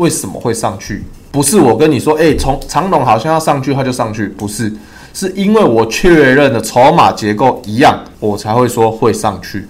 为什么会上去？不是我跟你说，哎，从长龙好像要上去，它就上去，不是，是因为我确认的筹码结构一样，我才会说会上去。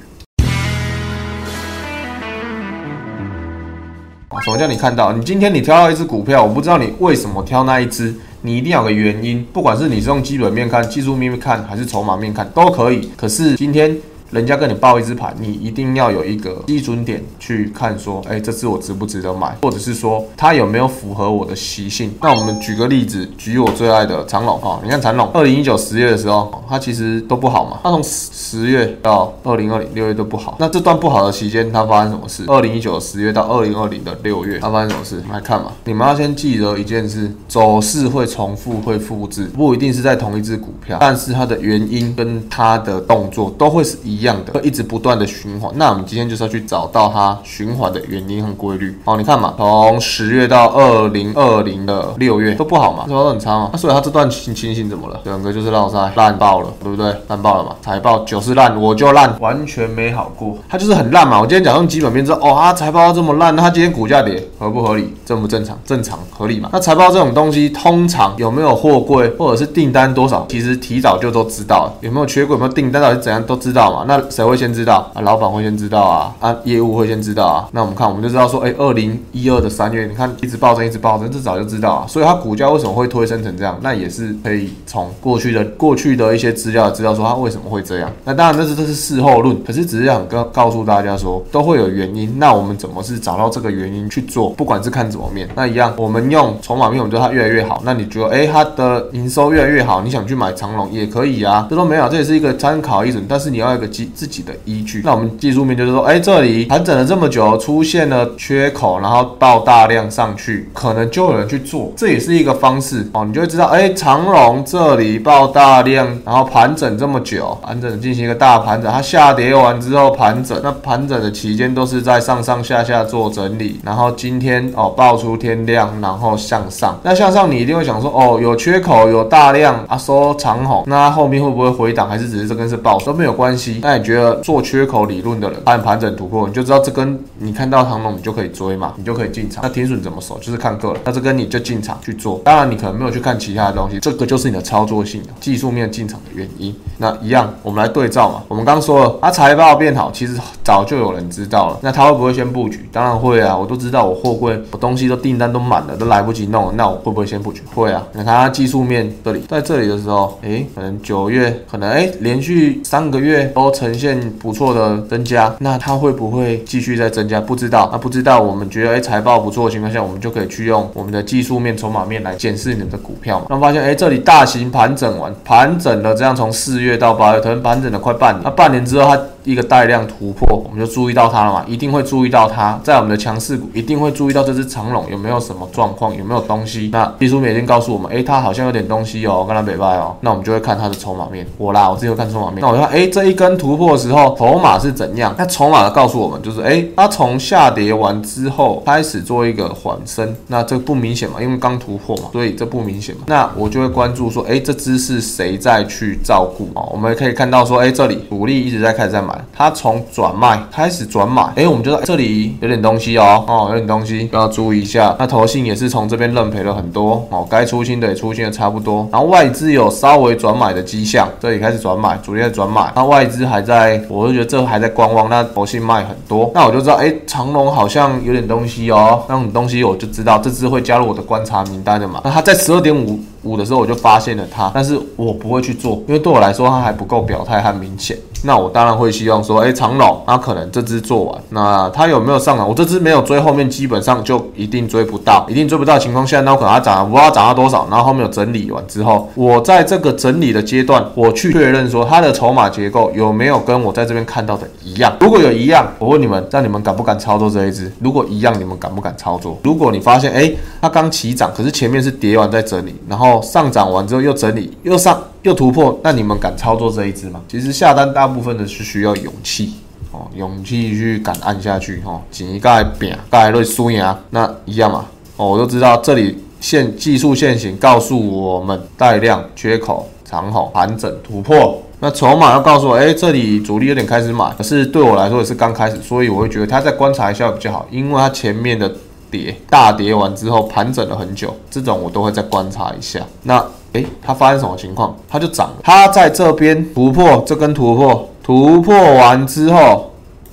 什么叫你看到？你今天你挑到一只股票，我不知道你为什么挑那一只，你一定有个原因，不管是你是用基本面看、技术面看，还是筹码面看，都可以。可是今天。人家跟你报一只盘，你一定要有一个基准点去看，说，哎，这只我值不值得买，或者是说它有没有符合我的习性。那我们举个例子，举我最爱的长龙哈，你看长龙，二零一九十月的时候，它其实都不好嘛，它从十月到二零二零六月都不好。那这段不好的期间，它发生什么事？二零一九十月到二零二零的六月，它发生什么事？来看嘛，你们要先记得一件事，走势会重复，会复制，不一定是在同一只股票，但是它的原因跟它的动作都会是一样的，会一直不断的循环。那我们今天就是要去找到它循环的原因和规律。好，你看嘛，从十月到二零二零的六月都不好嘛，都很差嘛。那所以它这段情情形怎么了？整个就是烂晒烂爆了，对不对？烂爆了嘛，财报就是烂，我就烂，完全没好过。它就是很烂嘛。我今天讲用基本面之后，哦，它财报这么烂，那它今天股价跌合不合理？正不正常？正常合理嘛？那财报这种东西，通常有没有货柜或者是订单多少，其实提早就都知道了。有没有缺柜？有没有订单？到底怎样都知道嘛？那那谁会先知道？啊，老板会先知道啊，啊，业务会先知道啊。那我们看，我们就知道说，哎，二零一二的三月，你看一直暴增，一直暴增，这早就知道啊。所以它股价为什么会推升成这样？那也是可以从过去的过去的一些资料知道说它为什么会这样。那当然，这是这是事后论，可是只是想告告诉大家说，都会有原因。那我们怎么是找到这个原因去做？不管是看怎么面，那一样，我们用筹码面，我们觉得它越来越好。那你觉得，哎，它的营收越来越好，你想去买长龙也可以啊。这都没有，这也是一个参考一种，但是你要一个基自己的依据。那我们技术面就是说，哎，这里盘整了这么久，出现了缺口，然后爆大量上去，可能就有人去做，这也是一个方式哦。你就会知道，哎，长龙这里爆大量，然后盘整这么久，盘整进行一个大盘整，它下跌完之后盘整，那盘整的期间都是在上上下下做整理，然后今天哦爆出天量，然后向上，那向上你一定会想说，哦，有缺口，有大量啊，收长红，那后面会不会回档，还是只是这根是爆都没有关系。那你觉得做缺口理论的人，按盘整突破，你就知道这根你看到长龙，你就可以追嘛，你就可以进场。那停损怎么守，就是看个人。那这根你就进场去做，当然你可能没有去看其他的东西，这个就是你的操作性技术面进场的原因。那一样，我们来对照嘛。我们刚说了，啊财报变好，其实早就有人知道了。那他会不会先布局？当然会啊，我都知道，我货柜我东西都订单都满了，都来不及弄，那我会不会先布局？会啊。你看它技术面这里，在这里的时候，诶，可能九月，可能诶，连续三个月都呈现不错的增加，那它会不会继续再增加？不知道。那不知道，我们觉得哎，财报不错的情况下，我们就可以去用我们的技术面、筹码面来检视你的股票嘛。那发现哎，这里大型盘整完，盘整了这样从四月到八月，可能盘整了快半年。那半年之后，它一个带量突破，我们就注意到它了嘛，一定会注意到它，在我们的强势股一定会注意到这只长龙有没有什么状况，有没有东西。那技术面已经告诉我们，诶，它好像有点东西哦，跟它北拜哦，那我们就会看它的筹码面。我啦，我自己会看筹码面。那我就看，诶，这一根突破的时候，筹码是怎样？那筹码告诉我们，就是诶，它从下跌完之后开始做一个缓升，那这不明显嘛，因为刚突破嘛，所以这不明显嘛。那我就会关注说，诶，这只是谁在去照顾啊？我们可以看到说，诶，这里主力一直在开始在买，它从转卖开始转买，诶，我们就说这里有点东西哦，哦，有点东西要注意一下。那投信也是从这边认赔了很多哦，该出清的也出清的差不多，然后外资有稍微转买的迹象，这里开始转买，主力在转买，那外资还在，我就觉得这还在观望，那投信卖很多，那我就知道，诶，长隆好像有点东西哦，那种东西我就知道这支会加入我的观察名单的嘛。那它在十二点五五的时候我就发现了它，但是我不会去做，因为对我来说它还不够表态和明显。那我当然会希望说，哎，长龙，那可能这支做完，那它有没有上涨？我这支没有追，后面基本上就一定追不到，一定追不到的情况下，那我可能它涨，不知道涨到多少，然后后面有整理完之后，我在这个整理的阶段，我去确认说它的筹码结构有没有跟我在这边看到的一样。如果有一样，我问你们，那你们敢不敢操作这一支？如果一样，你们敢不敢操作？如果你发现，哎，它刚起涨，可是前面是跌完再整理，然后上涨完之后又整理，又上。又突破，那你们敢操作这一支吗？其实下单大部分的是需要勇气哦，勇气去敢按下去哦，紧一盖扁盖瑞输赢那一样嘛哦，我都知道这里线技术线型告诉我们带量缺口长好盘整突破，那筹码要告诉我，哎，这里主力有点开始买，可是对我来说也是刚开始，所以我会觉得它再观察一下比较好，因为它前面的跌，大跌完之后盘整了很久，这种我都会再观察一下。那诶，它发生什么情况？它就涨了，它在这边突破这根突破，突破完之后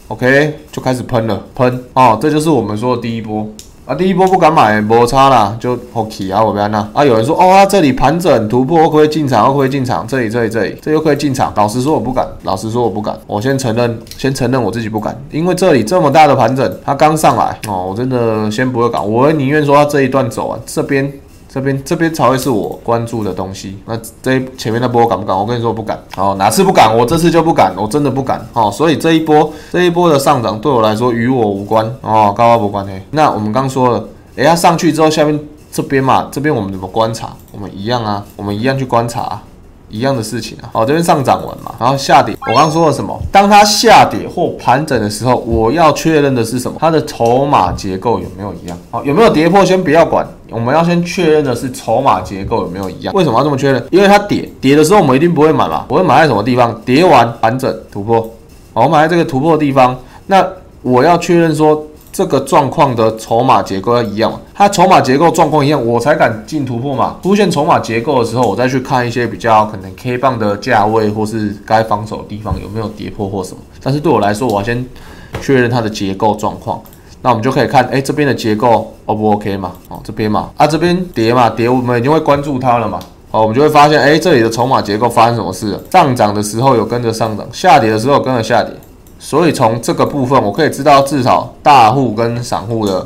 ，OK 就开始喷了，喷哦，这就是我们说的第一波。啊，第一波不敢买，摩擦啦，就 OK 啊，我不要那啊。有人说，哦，它这里盘整突破，可不可以进场？可不可以进场？这里，这里，这里，这又可以进场。老实说，我不敢。老实说，我不敢。我先承认，先承认我自己不敢，因为这里这么大的盘整，它刚上来哦，我真的先不会搞。我宁愿说它这一段走完，这边。这边这边才会是我关注的东西。那这前面那波敢不敢？我跟你说不敢。哦，哪次不敢？我这次就不敢，我真的不敢。哦，所以这一波这一波的上涨对我来说与我无关。哦，高高不关嘿。那我们刚说了，哎，它上去之后，下面这边嘛，这边我们怎么观察？我们一样啊，我们一样去观察。一样的事情啊，好，这边上涨完嘛，然后下跌。我刚刚说了什么？当它下跌或盘整的时候，我要确认的是什么？它的筹码结构有没有一样？好，有没有跌破先不要管，我们要先确认的是筹码结构有没有一样。为什么要这么确认？因为它跌跌的时候，我们一定不会买嘛，我会买在什么地方？跌完盘整突破，好，我买在这个突破的地方。那我要确认说。这个状况的筹码结构要一样，它筹码结构状况一样，我才敢进突破嘛。出现筹码结构的时候，我再去看一些比较可能 K 棒的价位，或是该防守的地方有没有跌破或什么。但是对我来说，我要先确认它的结构状况。那我们就可以看，哎，这边的结构 O 不 OK 嘛？哦，这边嘛，啊，这边跌嘛，跌，我们已经会关注它了嘛。哦，我们就会发现，哎，这里的筹码结构发生什么事了？上涨的时候有跟着上涨，下跌的时候跟着下跌。所以从这个部分，我可以知道至少大户跟散户的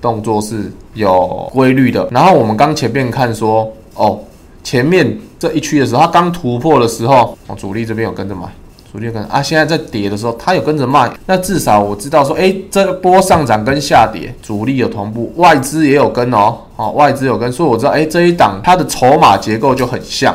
动作是有规律的。然后我们刚前面看说，哦，前面这一区的时候，它刚突破的时候，哦，主力这边有跟着买，主力跟啊，现在在跌的时候，它有跟着卖。那至少我知道说，哎，这波上涨跟下跌，主力有同步，外资也有跟哦，哦，外资有跟，所以我知道，哎，这一档它的筹码结构就很像。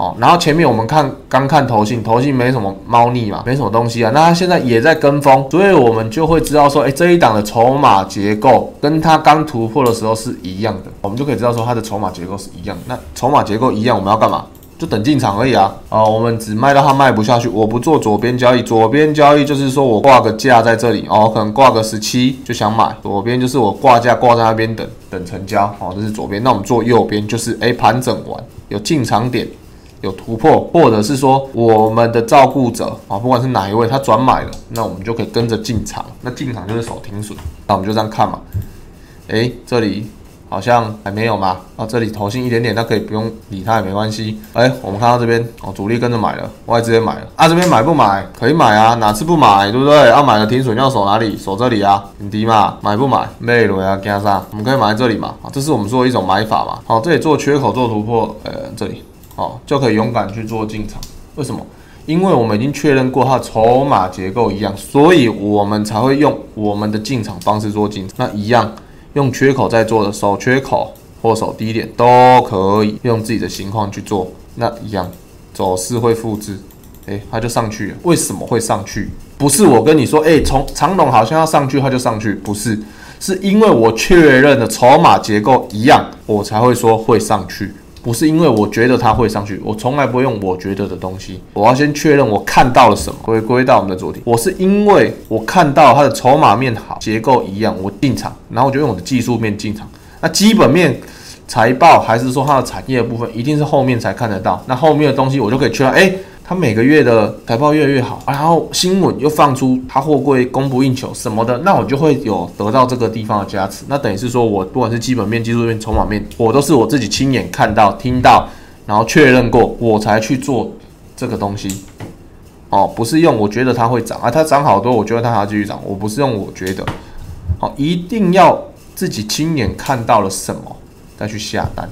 哦，然后前面我们看刚看头信，头信没什么猫腻嘛，没什么东西啊。那它现在也在跟风，所以我们就会知道说，哎，这一档的筹码结构跟它刚突破的时候是一样的，我们就可以知道说它的筹码结构是一样。那筹码结构一样，我们要干嘛？就等进场而已啊。啊，我们只卖到它卖不下去，我不做左边交易。左边交易就是说我挂个价在这里，哦，可能挂个十七就想买。左边就是我挂价挂在那边等等成交，哦，这是左边。那我们做右边就是哎盘整完有进场点。有突破，或者是说我们的照顾者啊，不管是哪一位，他转买了，那我们就可以跟着进场。那进场就是守停损，那我们就这样看嘛。诶，这里好像还没有嘛。啊，这里投信一点点，那可以不用理它也没关系。诶，我们看到这边哦，主力跟着买了，外资也买了。啊，这边买不买？可以买啊，哪次不买？对不对？要买的停损要守哪里？守这里啊，很低嘛。买不买？没了呀，加上我们可以买在这里嘛。啊，这是我们说一种买法嘛。好，这里做缺口做突破，呃，这里。哦，就可以勇敢去做进场。为什么？因为我们已经确认过它筹码结构一样，所以我们才会用我们的进场方式做进场。那一样用缺口在做的时候缺口或守低点都可以用自己的情况去做。那一样走势会复制，诶，它就上去。为什么会上去？不是我跟你说，诶，从长龙好像要上去，它就上去，不是，是因为我确认的筹码结构一样，我才会说会上去。不是因为我觉得它会上去，我从来不用我觉得的东西。我要先确认我看到了什么。回归到我们的主题，我是因为我看到它的筹码面好，结构一样，我进场，然后我就用我的技术面进场。那基本面、财报还是说它的产业部分，一定是后面才看得到。那后面的东西我就可以确认，哎。它每个月的财报越来越好，然后新闻又放出它货柜供不应求什么的，那我就会有得到这个地方的加持。那等于是说我不管是基本面、技术面、筹码面，我都是我自己亲眼看到、听到，然后确认过，我才去做这个东西。哦，不是用我觉得它会涨啊，它涨好多，我觉得它还要继续涨。我不是用我觉得，好，一定要自己亲眼看到了什么再去下单。